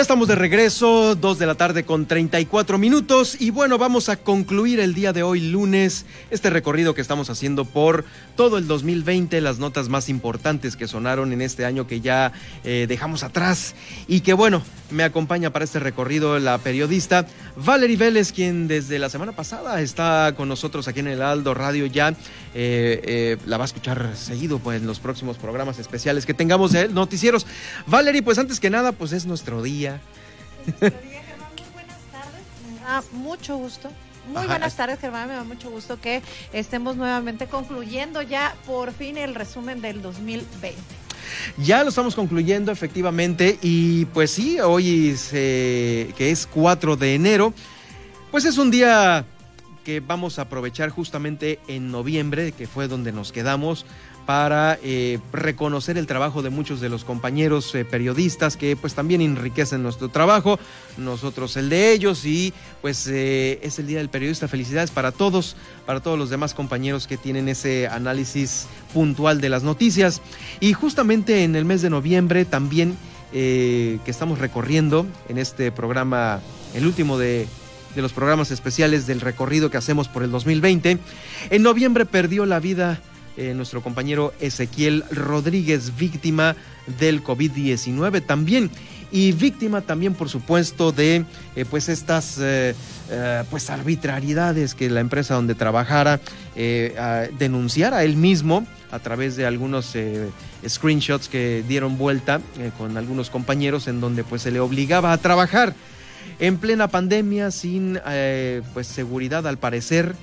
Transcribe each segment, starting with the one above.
Ya estamos de regreso, 2 de la tarde con 34 minutos y bueno, vamos a concluir el día de hoy lunes este recorrido que estamos haciendo por todo el 2020, las notas más importantes que sonaron en este año que ya eh, dejamos atrás y que bueno, me acompaña para este recorrido la periodista Valerie Vélez, quien desde la semana pasada está con nosotros aquí en el Aldo Radio ya, eh, eh, la va a escuchar seguido pues en los próximos programas especiales que tengamos de noticieros. Valerie, pues antes que nada, pues es nuestro día muy buenas tardes. Ah, mucho gusto. Muy buenas tardes, Germán. Me da mucho gusto que estemos nuevamente concluyendo ya por fin el resumen del 2020. Ya lo estamos concluyendo efectivamente y pues sí, hoy que es 4 de enero, pues es un día que vamos a aprovechar justamente en noviembre, que fue donde nos quedamos, para eh, reconocer el trabajo de muchos de los compañeros eh, periodistas que pues también enriquecen nuestro trabajo, nosotros el de ellos y pues eh, es el Día del Periodista. Felicidades para todos, para todos los demás compañeros que tienen ese análisis puntual de las noticias. Y justamente en el mes de noviembre también que estamos recorriendo en este programa, el último de de los programas especiales del recorrido que hacemos por el 2020. En noviembre perdió la vida eh, nuestro compañero Ezequiel Rodríguez, víctima del COVID-19 también. Y víctima también, por supuesto, de eh, pues estas eh, pues arbitrariedades que la empresa donde trabajara denunciara él mismo a través de algunos screenshots que dieron vuelta con algunos compañeros en donde pues se le obligaba a trabajar en plena pandemia sin pues seguridad al parecer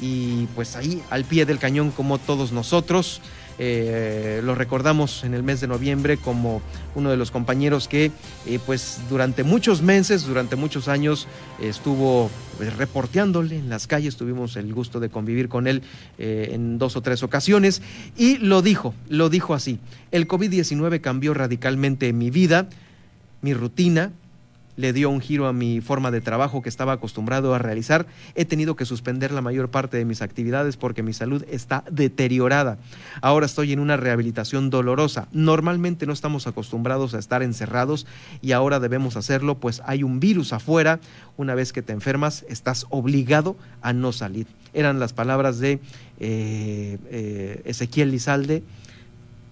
y pues ahí al pie del cañón como todos nosotros. Eh, lo recordamos en el mes de noviembre como uno de los compañeros que eh, pues durante muchos meses, durante muchos años estuvo pues, reporteándole en las calles, tuvimos el gusto de convivir con él eh, en dos o tres ocasiones. Y lo dijo, lo dijo así, el COVID-19 cambió radicalmente mi vida, mi rutina, le dio un giro a mi forma de trabajo que estaba acostumbrado a realizar. He tenido que suspender la mayor parte de mis actividades porque mi salud está deteriorada. Ahora estoy en una rehabilitación dolorosa. Normalmente no estamos acostumbrados a estar encerrados y ahora debemos hacerlo pues hay un virus afuera. Una vez que te enfermas estás obligado a no salir. Eran las palabras de eh, eh, Ezequiel Lizalde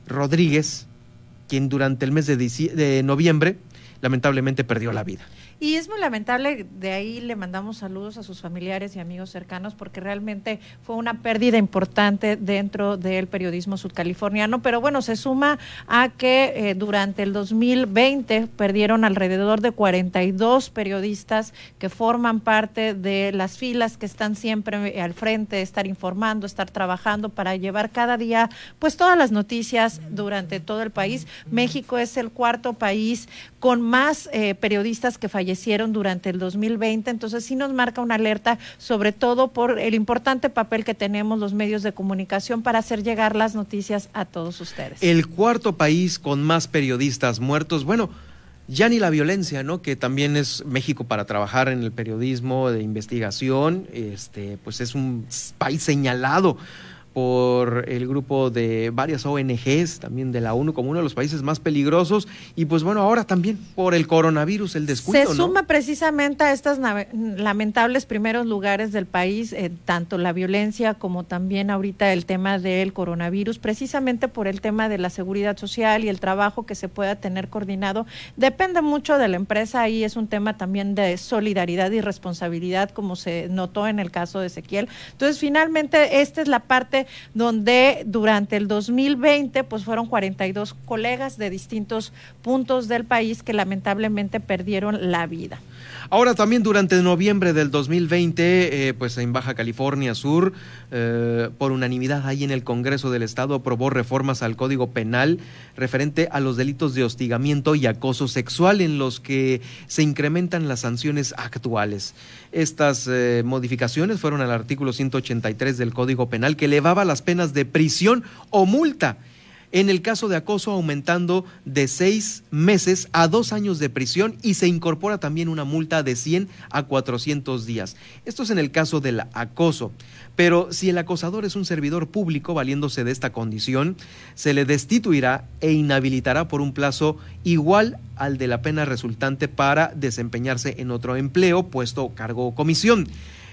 Rodríguez, quien durante el mes de noviembre lamentablemente perdió la vida. Y es muy lamentable, de ahí le mandamos saludos a sus familiares y amigos cercanos porque realmente fue una pérdida importante dentro del periodismo sudcaliforniano, pero bueno, se suma a que eh, durante el 2020 perdieron alrededor de 42 periodistas que forman parte de las filas que están siempre al frente, estar informando, estar trabajando para llevar cada día pues todas las noticias durante todo el país. México es el cuarto país con más eh, periodistas que fallecieron hicieron durante el 2020. Entonces sí nos marca una alerta, sobre todo por el importante papel que tenemos los medios de comunicación para hacer llegar las noticias a todos ustedes. El cuarto país con más periodistas muertos. Bueno, ya ni la violencia, ¿no? Que también es México para trabajar en el periodismo de investigación, este, pues es un país señalado por el grupo de varias ONGs, también de la ONU, como uno de los países más peligrosos, y pues bueno, ahora también por el coronavirus, el descuido. Se suma precisamente a estos lamentables primeros lugares del país, eh, tanto la violencia como también ahorita el tema del coronavirus, precisamente por el tema de la seguridad social y el trabajo que se pueda tener coordinado. Depende mucho de la empresa, ahí es un tema también de solidaridad y responsabilidad, como se notó en el caso de Ezequiel. Entonces, finalmente, esta es la parte donde durante el 2020 pues fueron 42 colegas de distintos puntos del país que lamentablemente perdieron la vida. Ahora también durante noviembre del 2020, eh, pues en Baja California Sur, eh, por unanimidad ahí en el Congreso del Estado aprobó reformas al Código Penal referente a los delitos de hostigamiento y acoso sexual en los que se incrementan las sanciones actuales. Estas eh, modificaciones fueron al artículo 183 del Código Penal que elevaba las penas de prisión o multa En el caso de acoso, aumentando de seis meses a dos años de prisión y se incorpora también una multa de 100 a 400 días. Esto es en el caso del acoso. Pero si el acosador es un servidor público valiéndose de esta condición, se le destituirá e inhabilitará por un plazo igual al de la pena resultante para desempeñarse en otro empleo, puesto, cargo o comisión.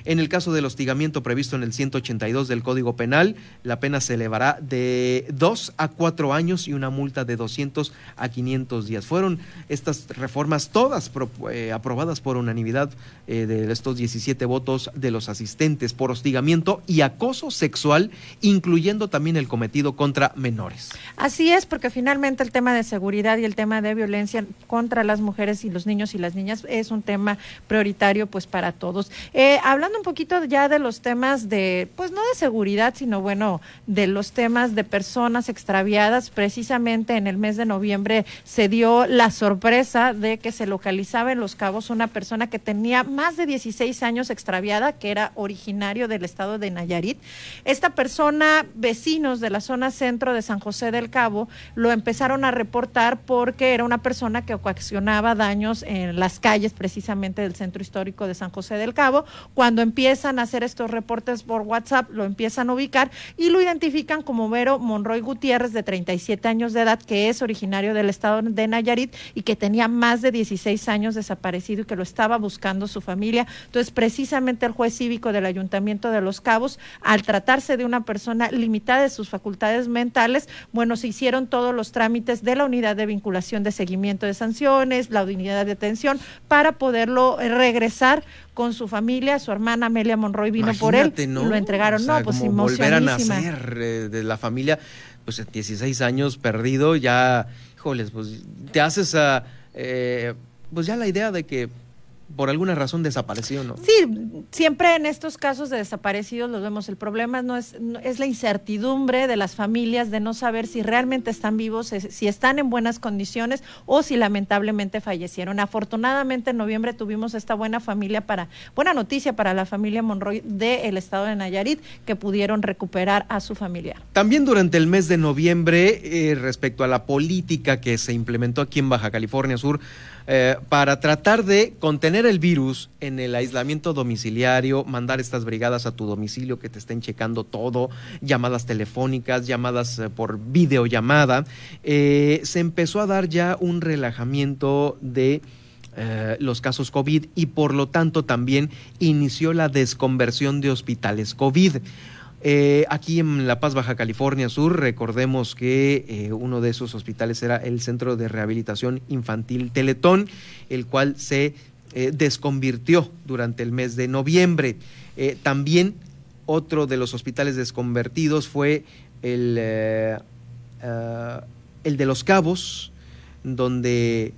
En el caso del hostigamiento previsto en el 182 del Código Penal, la pena se elevará de dos a cuatro años y una multa de 200 a 500 días. Fueron estas reformas todas eh, aprobadas por unanimidad eh, de estos 17 votos de los asistentes por hostigamiento y acoso sexual, incluyendo también el cometido contra menores. Así es, porque finalmente el tema de seguridad y el tema de violencia contra las mujeres y los niños y las niñas es un tema prioritario pues para todos. Eh, hablando un poquito ya de los temas de, pues no de seguridad, sino bueno, de los temas de personas extraviadas, precisamente en el mes de noviembre se dio la sorpresa de que se localizaba en Los Cabos una persona que tenía más de 16 años extraviada, que era originario del estado de Nayarit. Esta persona, vecinos de la zona centro de San José del Cabo, lo empezaron a reportar porque era una persona que ocasionaba daños en las calles precisamente del centro histórico de San José del Cabo. Cuando empiezan a hacer estos reportes por WhatsApp, lo empiezan a ubicar y lo identifican como Vero Monroy Gutiérrez, de 37 años de edad, que es originario del estado de Nayarit y que tenía más de 16 años desaparecido y que lo estaba buscando su familia. Entonces, precisamente el juez cívico del Ayuntamiento de Los Cabos, al tratarse de una persona limitada de sus facultades mentales, bueno, se hicieron todos los trámites de la unidad de vinculación de seguimiento de sanciones, la unidad de detención, para poderlo regresar con su familia, su hermana Amelia Monroy vino por él, ¿no? lo entregaron, no, pues volver a nacer eh, de la familia, pues 16 años perdido, ya, híjoles, pues te haces a, eh, pues ya la idea de que por alguna razón desapareció, ¿no? Sí, siempre en estos casos de desaparecidos los vemos. El problema no es, es la incertidumbre de las familias de no saber si realmente están vivos, si están en buenas condiciones o si lamentablemente fallecieron. Afortunadamente en noviembre tuvimos esta buena familia para, buena noticia para la familia Monroy del estado de Nayarit que pudieron recuperar a su familia. También durante el mes de noviembre, eh, respecto a la política que se implementó aquí en Baja California Sur, eh, para tratar de contener el virus en el aislamiento domiciliario, mandar estas brigadas a tu domicilio que te estén checando todo, llamadas telefónicas, llamadas eh, por videollamada, eh, se empezó a dar ya un relajamiento de... los casos COVID y por lo tanto también inició la desconversión de hospitales COVID. Eh, aquí en La Paz, Baja California Sur, recordemos que eh, uno de esos hospitales era el Centro de Rehabilitación Infantil Teletón, el cual se eh, desconvirtió durante el mes de noviembre. también otro de los hospitales desconvertidos fue el, el de Los Cabos, donde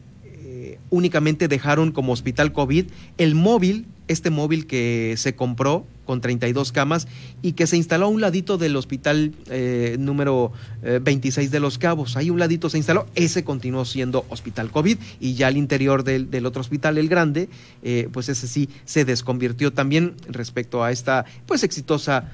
únicamente dejaron como hospital COVID el móvil, este móvil que se compró con 32 camas y que se instaló a un ladito del hospital eh, número 26 eh, de Los Cabos. Ahí un ladito se instaló, ese continuó siendo hospital COVID y ya al interior del, otro hospital, el grande, eh, pues ese sí se desconvirtió también respecto a esta pues exitosa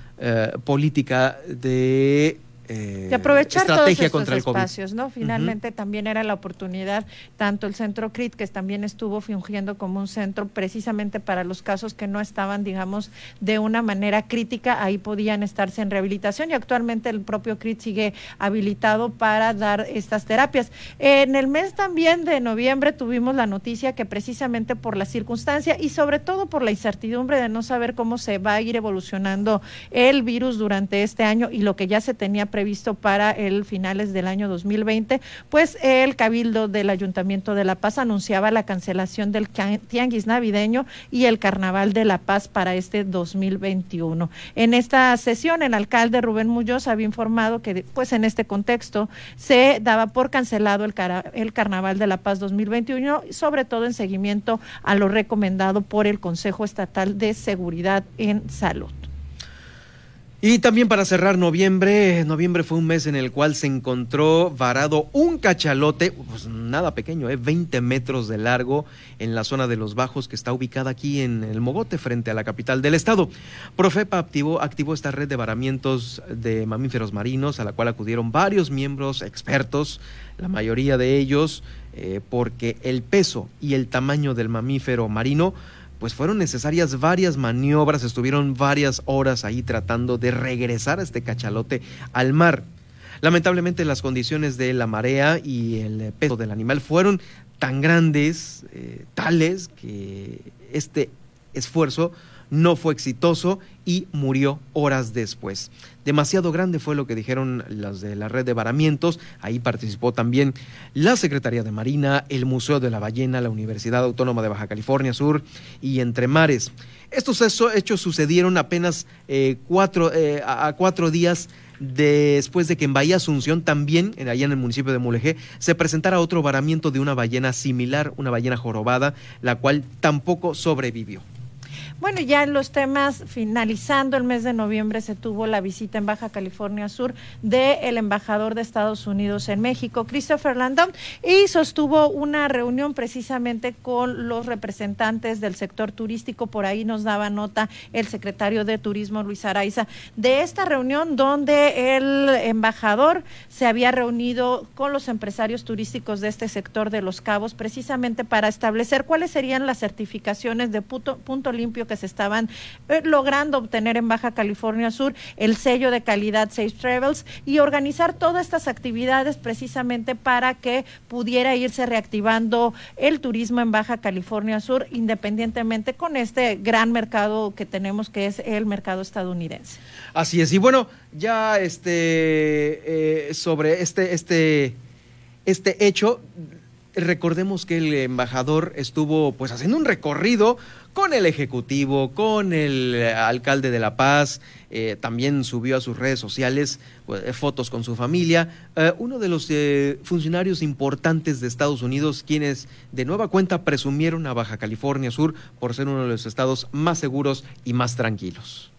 política de de aprovechar todos estos espacios, ¿no? Finalmente también era la oportunidad, tanto el centro CRIT, que también estuvo fingiendo como un centro precisamente para los casos que no estaban, digamos, de una manera crítica, ahí podían estarse en rehabilitación y actualmente el propio CRIT sigue habilitado para dar estas terapias. En el mes también de noviembre tuvimos la noticia que precisamente por la circunstancia y sobre todo por la incertidumbre de no saber cómo se va a ir evolucionando el virus durante este año y lo que ya se tenía previsto para el finales del año 2020, pues el Cabildo del Ayuntamiento de La Paz anunciaba la cancelación del Tianguis Navideño y el Carnaval de La Paz para este 2021. En esta sesión, el alcalde Rubén Muñoz había informado que, pues en este contexto, se daba por cancelado el, el Carnaval de La Paz 2021, sobre todo en seguimiento a lo recomendado por el Consejo Estatal de Seguridad en Salud. Y también para cerrar noviembre, noviembre fue un mes en el cual se encontró varado un cachalote, pues nada pequeño, ¿eh? 20 metros de largo en la zona de los bajos que está ubicada aquí en el Mogote frente a la capital del estado. Profepa activó, activó esta red de varamientos de mamíferos marinos a la cual acudieron varios miembros expertos, la mayoría de ellos eh, porque el peso y el tamaño del mamífero marino pues fueron necesarias varias maniobras, estuvieron varias horas ahí tratando de regresar a este cachalote al mar. Lamentablemente las condiciones de la marea y el peso del animal fueron tan grandes, eh, tales, que este esfuerzo no fue exitoso y murió horas después. Demasiado grande fue lo que dijeron las de la red de varamientos. Ahí participó también la Secretaría de Marina, el Museo de la Ballena, la Universidad Autónoma de Baja California Sur y Entre Mares. Estos hechos sucedieron apenas eh, cuatro, eh, a cuatro días después de que en Bahía Asunción, también allá en el municipio de Mulegé, se presentara otro varamiento de una ballena similar, una ballena jorobada, la cual tampoco sobrevivió. Bueno, ya en los temas, finalizando el mes de noviembre, se tuvo la visita en Baja California Sur del embajador de Estados Unidos en México, Christopher Landon, y sostuvo una reunión precisamente con los representantes del sector turístico. Por ahí nos daba nota el secretario de Turismo, Luis Araiza, de esta reunión donde el embajador se había reunido con los empresarios turísticos de este sector de Los Cabos, precisamente para establecer cuáles serían las certificaciones de punto, punto limpio que se estaban eh, logrando obtener en Baja California Sur, el sello de calidad Safe Travels y organizar todas estas actividades precisamente para que pudiera irse reactivando el turismo en Baja California Sur, independientemente con este gran mercado que tenemos que es el mercado estadounidense. Así es, y bueno, ya este eh, sobre este, este, este hecho, recordemos que el embajador estuvo pues haciendo un recorrido con el Ejecutivo, con el eh, alcalde de La Paz, eh, también subió a sus redes sociales pues, eh, fotos con su familia. uno de los funcionarios importantes de Estados Unidos, quienes de nueva cuenta presumieron a Baja California Sur por ser uno de los estados más seguros y más tranquilos.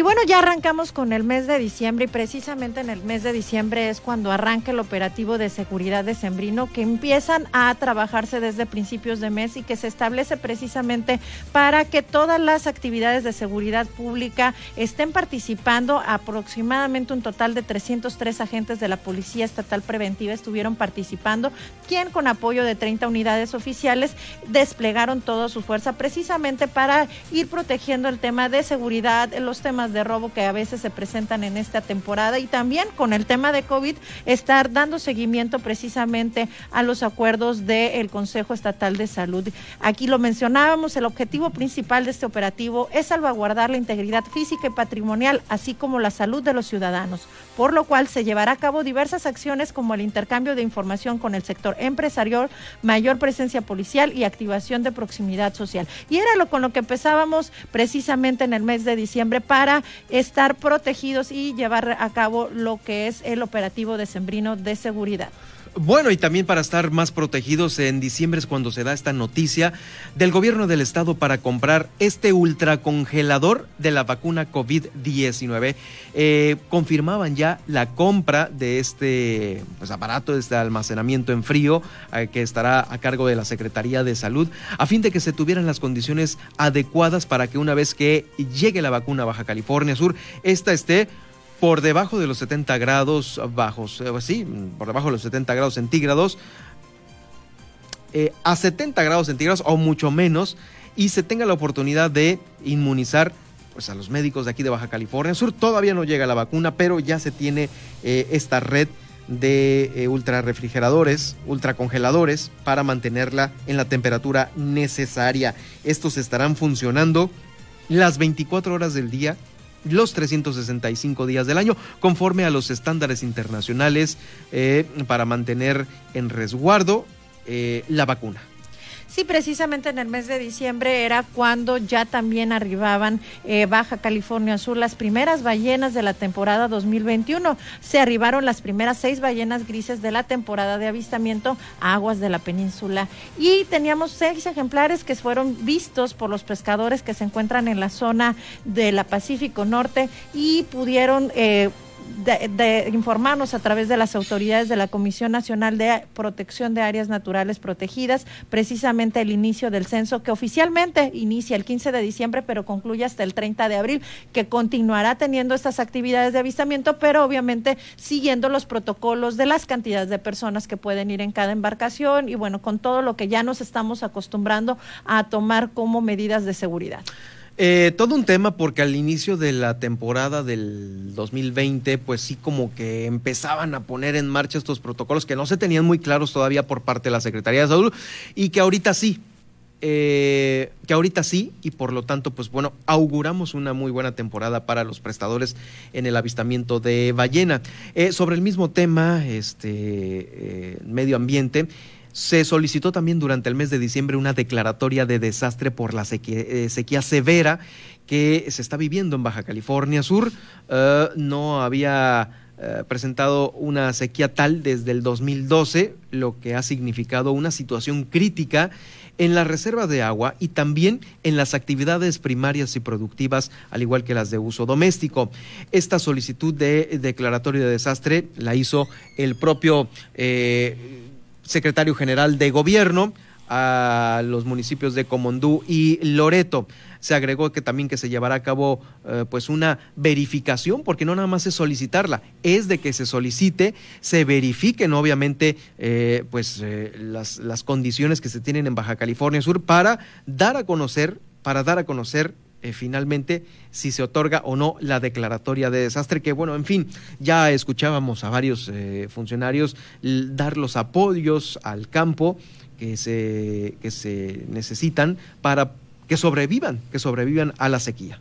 Y bueno, ya arrancamos con el mes de diciembre y precisamente en el mes de diciembre es cuando arranca el operativo de seguridad de Sembrino que empiezan a trabajarse desde principios de mes y que se establece precisamente para que todas las actividades de seguridad pública estén participando. Aproximadamente un total de 303 agentes de la Policía Estatal Preventiva estuvieron participando, quien con apoyo de 30 unidades oficiales desplegaron toda su fuerza precisamente para ir protegiendo el tema de seguridad, los temas de robo que a veces se presentan en esta temporada y también con el tema de COVID estar dando seguimiento precisamente a los acuerdos del Consejo Estatal de Salud. Aquí lo mencionábamos, el objetivo principal de este operativo es salvaguardar la integridad física y patrimonial, así como la salud de los ciudadanos, por lo cual se llevará a cabo diversas acciones como el intercambio de información con el sector empresarial, mayor presencia policial y activación de proximidad social. Y era lo con lo que empezábamos precisamente en el mes de diciembre para estar protegidos y llevar a cabo lo que es el operativo de Sembrino de seguridad. Bueno, y también para estar más protegidos, en diciembre es cuando se da esta noticia del gobierno del estado para comprar este ultracongelador de la vacuna COVID-19. Eh, confirmaban ya la compra de este pues, aparato, de este almacenamiento en frío, eh, que estará a cargo de la Secretaría de Salud, a fin de que se tuvieran las condiciones adecuadas para que una vez que llegue la vacuna a Baja California Sur, esta esté por debajo de los 70 grados bajos, eh, sí, por debajo de los 70 grados centígrados, eh, a 70 grados centígrados o mucho menos, y se tenga la oportunidad de inmunizar pues, a los médicos de aquí de Baja California Sur. Todavía no llega la vacuna, pero ya se tiene eh, esta red de ultra refrigeradores, ultracongeladores, para mantenerla en la temperatura necesaria. Estos estarán funcionando las 24 horas del día los 365 días del año, conforme a los estándares internacionales eh, para mantener en resguardo eh, la vacuna. Sí, precisamente en el mes de diciembre era cuando ya también arribaban eh, Baja California Sur las primeras ballenas de la temporada 2021. Se arribaron las primeras seis ballenas grises de la temporada de avistamiento a aguas de la península y teníamos seis ejemplares que fueron vistos por los pescadores que se encuentran en la zona de la Pacífico Norte y pudieron eh, de, informarnos a través de las autoridades de la Comisión Nacional de Protección de Áreas Naturales Protegidas, precisamente el inicio del censo que oficialmente inicia el 15 de diciembre, pero concluye hasta el 30 de abril, que continuará teniendo estas actividades de avistamiento, pero obviamente siguiendo los protocolos de las cantidades de personas que pueden ir en cada embarcación y bueno, con todo lo que ya nos estamos acostumbrando a tomar como medidas de seguridad. Eh, todo un tema porque al inicio de la temporada del 2020, pues sí como que empezaban a poner en marcha estos protocolos que no se tenían muy claros todavía por parte de la Secretaría de Salud y que ahorita sí, eh, que ahorita sí, y por lo tanto, pues bueno, auguramos una muy buena temporada para los prestadores en el avistamiento de ballena. Eh, sobre el mismo tema, este medio ambiente, se solicitó también durante el mes de diciembre una declaratoria de desastre por la eh, sequía, severa que se está viviendo en Baja California Sur. Eh, no había eh, presentado una sequía tal desde el 2012, lo que ha significado una situación crítica en la reserva de agua y también en las actividades primarias y productivas, al igual que las de uso doméstico. Esta solicitud de declaratoria de desastre la hizo el propio secretario general de gobierno a los municipios de Comondú y Loreto. Se agregó que también que se llevará a cabo eh, pues una verificación, porque no nada más es solicitarla, es de que se solicite, se verifiquen obviamente eh, pues eh, las, las condiciones que se tienen en Baja California Sur para dar a conocer, para dar a conocer eh, finalmente si se otorga o no la declaratoria de desastre, que bueno, en fin, ya escuchábamos a varios eh, funcionarios dar los apoyos al campo que se, que se necesitan para que sobrevivan, que sobrevivan a la sequía.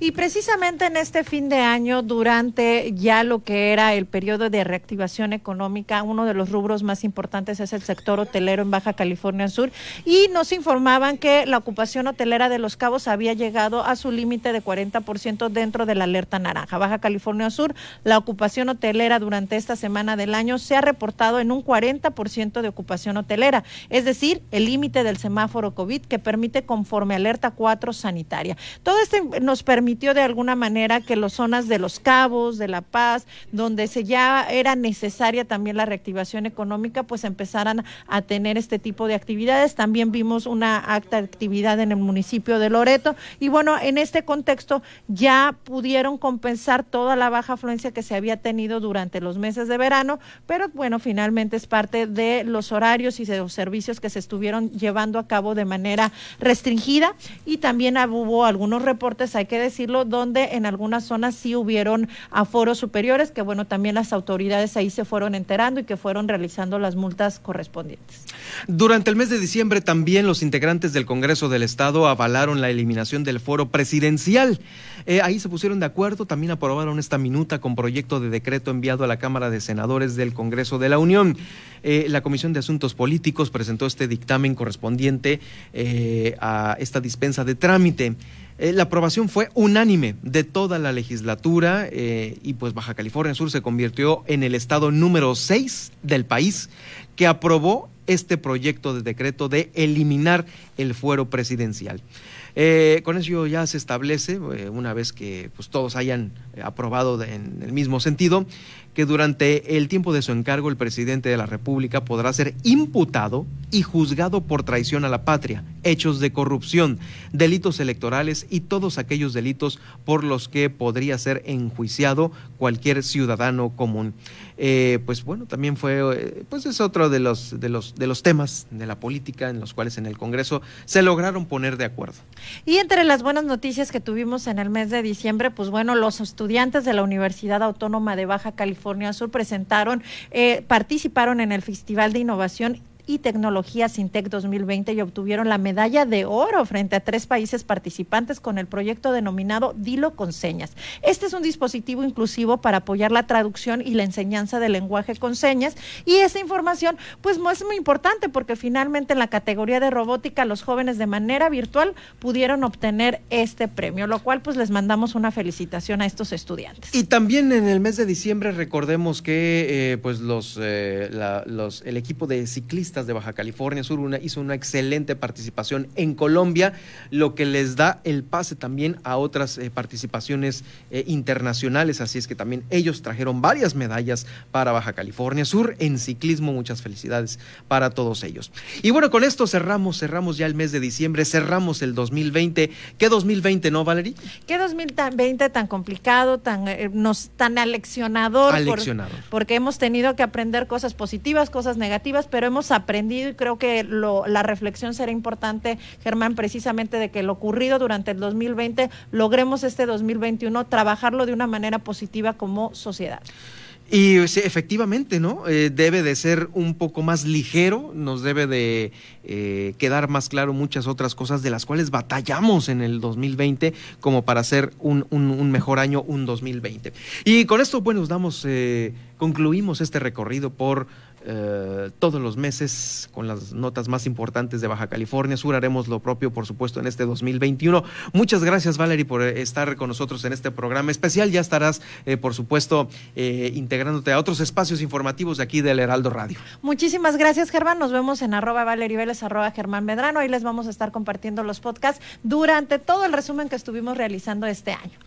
Y precisamente en este fin de año, durante ya lo que era el periodo de reactivación económica, uno de los rubros más importantes es el sector hotelero en Baja California Sur y nos informaban que la ocupación hotelera de Los Cabos había llegado a su límite de 40% dentro de la alerta naranja. Baja California Sur, la ocupación hotelera durante esta semana del año se ha reportado en un 40% de ocupación hotelera, es decir, el límite del semáforo COVID que permite conforme alerta 4 sanitaria. Todo esto nos permitió de alguna manera que las zonas de los cabos, de La Paz, donde se ya era necesaria también la reactivación económica, pues empezaran a tener este tipo de actividades. También vimos una acta actividad en el municipio de Loreto y bueno, en este contexto ya pudieron compensar toda la baja afluencia que se había tenido durante los meses de verano, pero bueno, finalmente es parte de los horarios y de los servicios que se estuvieron llevando a cabo de manera restringida y también hubo algunos reportes, hay que decirlo, donde en algunas zonas sí hubieron aforos superiores, que bueno, también las autoridades ahí se fueron enterando y que fueron realizando las multas correspondientes. Durante el mes de diciembre también los integrantes del Congreso del Estado avalaron la eliminación del foro presidencial. Eh, ahí se pusieron de acuerdo, también aprobaron esta minuta con proyecto de decreto enviado a la Cámara de Senadores del Congreso de la Unión. Eh, la Comisión de Asuntos Políticos presentó este dictamen correspondiente eh, a esta dispensa de trámite. La aprobación fue unánime de toda la legislatura y pues Baja California Sur se convirtió en el estado número 6 del país que aprobó este proyecto de decreto de eliminar el fuero presidencial. Eh, con eso ya se establece, una vez que pues, todos hayan aprobado en el mismo sentido, que durante el tiempo de su encargo el presidente de la República podrá ser imputado y juzgado por traición a la patria, hechos de corrupción, delitos electorales y todos aquellos delitos por los que podría ser enjuiciado cualquier ciudadano común. Eh, pues bueno, también fue, eh, pues es otro de los, de, los, de los temas de la política en los cuales en el Congreso se lograron poner de acuerdo. Y entre las buenas noticias que tuvimos en el mes de diciembre, pues bueno, los estudiantes de la Universidad Autónoma de Baja California Sur presentaron, eh, participaron en el Festival de Innovación y Tecnología Sintec 2020 y obtuvieron la medalla de oro frente a tres países participantes con el proyecto denominado Dilo con señas. Este es un dispositivo inclusivo para apoyar la traducción y la enseñanza del lenguaje con señas y esta información pues es muy importante porque finalmente en la categoría de robótica los jóvenes de manera virtual pudieron obtener este premio, lo cual pues les mandamos una felicitación a estos estudiantes. Y también en el mes de diciembre recordemos que eh, pues eh, los el equipo de ciclistas de Baja California Sur hizo una excelente participación en Colombia, lo que les da el pase también a otras eh, participaciones internacionales, así es que también ellos trajeron varias medallas para Baja California Sur en ciclismo, muchas felicidades para todos ellos. Y bueno, con esto cerramos, cerramos ya el mes de diciembre, cerramos el 2020. ¿Qué 2020, no, Valerie? ¿Qué 2020 tan complicado, tan, nos, tan aleccionador? Aleccionador. porque hemos tenido que aprender cosas positivas, cosas negativas, pero hemos aprendido y creo que la reflexión será importante, Germán, precisamente de que lo ocurrido durante el 2020 logremos este 2021 trabajarlo de una manera positiva como sociedad. Y efectivamente, ¿no? Eh, debe de ser un poco más ligero, nos debe de eh, quedar más claro muchas otras cosas de las cuales batallamos en el 2020 como para hacer un, mejor año, un 2020. Y con esto, bueno, damos, eh, concluimos este recorrido por eh, todos los meses con las notas más importantes de Baja California Sur. Haremos lo propio, por supuesto, en este 2021. Muchas gracias, Valerie, por eh, estar con nosotros en este programa especial. Ya estarás, eh, por supuesto, integrándote a otros espacios informativos de aquí del Heraldo Radio. Muchísimas gracias, Germán. Nos vemos en arroba Valerie Vélez, arroba Germán Medrano. Ahí les vamos a estar compartiendo los podcasts durante todo el resumen que estuvimos realizando este año.